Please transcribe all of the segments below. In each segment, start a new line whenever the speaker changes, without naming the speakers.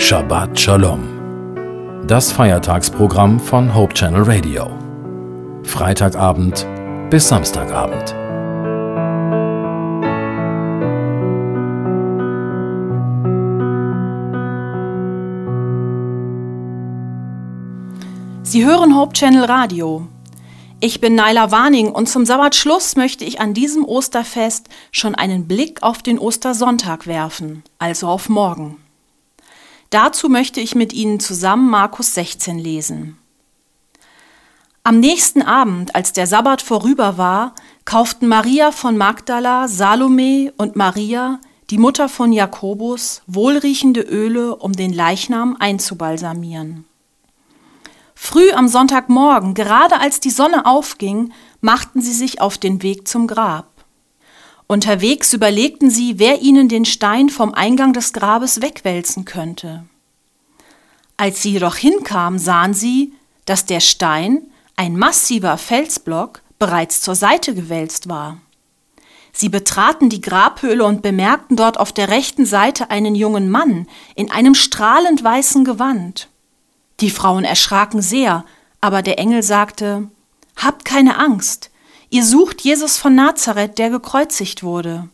Shabbat Shalom. Das Feiertagsprogramm von Hope Channel Radio. Freitagabend bis Samstagabend.
Sie hören Hope Channel Radio. Ich bin Naila Warning und zum Sabbatschluss möchte ich an diesem Osterfest schon einen Blick auf den Ostersonntag werfen, also auf morgen. Dazu möchte ich mit Ihnen zusammen Markus 16 lesen. Am nächsten Abend, als der Sabbat vorüber war, kauften Maria von Magdala, Salome und Maria, die Mutter von Jakobus, wohlriechende Öle, um den Leichnam einzubalsamieren. Früh am Sonntagmorgen, gerade als die Sonne aufging, machten sie sich auf den Weg zum Grab. Unterwegs überlegten sie, wer ihnen den Stein vom Eingang des Grabes wegwälzen könnte. Als sie jedoch hinkamen, sahen sie, dass der Stein, ein massiver Felsblock, bereits zur Seite gewälzt war. Sie betraten die Grabhöhle und bemerkten dort auf der rechten Seite einen jungen Mann in einem strahlend weißen Gewand. Die Frauen erschraken sehr, aber der Engel sagte, Habt keine Angst, ihr sucht Jesus von Nazareth, der gekreuzigt wurde.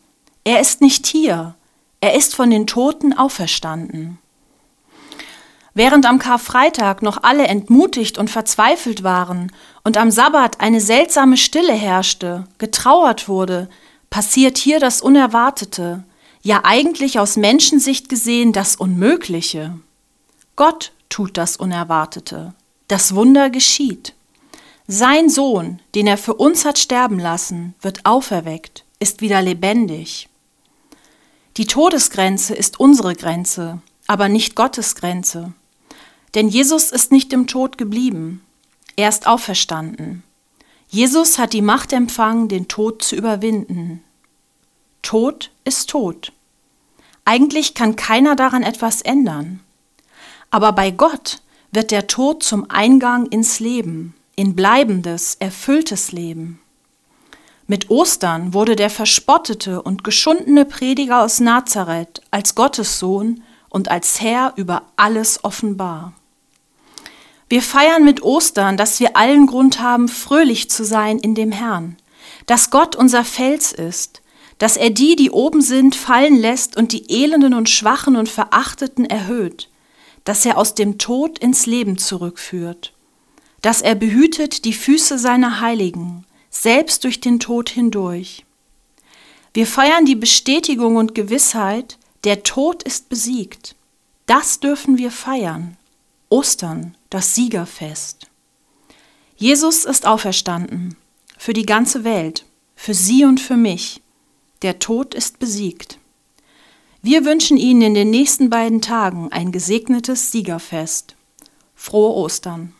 Er ist nicht hier, er ist von den Toten auferstanden. Während am Karfreitag noch alle entmutigt und verzweifelt waren und am Sabbat eine seltsame Stille herrschte, getrauert wurde, passiert hier das Unerwartete, ja eigentlich aus Menschensicht gesehen das Unmögliche. Gott tut das Unerwartete. Das Wunder geschieht. Sein Sohn, den er für uns hat sterben lassen, wird auferweckt, ist wieder lebendig. Die Todesgrenze ist unsere Grenze, aber nicht Gottes Grenze. Denn Jesus ist nicht im Tod geblieben, er ist auferstanden. Jesus hat die Macht empfangen, den Tod zu überwinden. Tod ist Tod. Eigentlich kann keiner daran etwas ändern. Aber bei Gott wird der Tod zum Eingang ins Leben, in bleibendes, erfülltes Leben. Mit Ostern wurde der verspottete und geschundene Prediger aus Nazareth als Gottes Sohn und als Herr über alles offenbar. Wir feiern mit Ostern, dass wir allen Grund haben, fröhlich zu sein in dem Herrn, dass Gott unser Fels ist, dass er die, die oben sind, fallen lässt und die Elenden und Schwachen und Verachteten erhöht, dass er aus dem Tod ins Leben zurückführt, dass er behütet die Füße seiner Heiligen, selbst durch den Tod hindurch. Wir feiern die Bestätigung und Gewissheit, der Tod ist besiegt. Das dürfen wir feiern. Ostern, das Siegerfest. Jesus ist auferstanden, für die ganze Welt, für Sie und für mich. Der Tod ist besiegt. Wir wünschen Ihnen in den nächsten beiden Tagen ein gesegnetes Siegerfest. Frohe Ostern!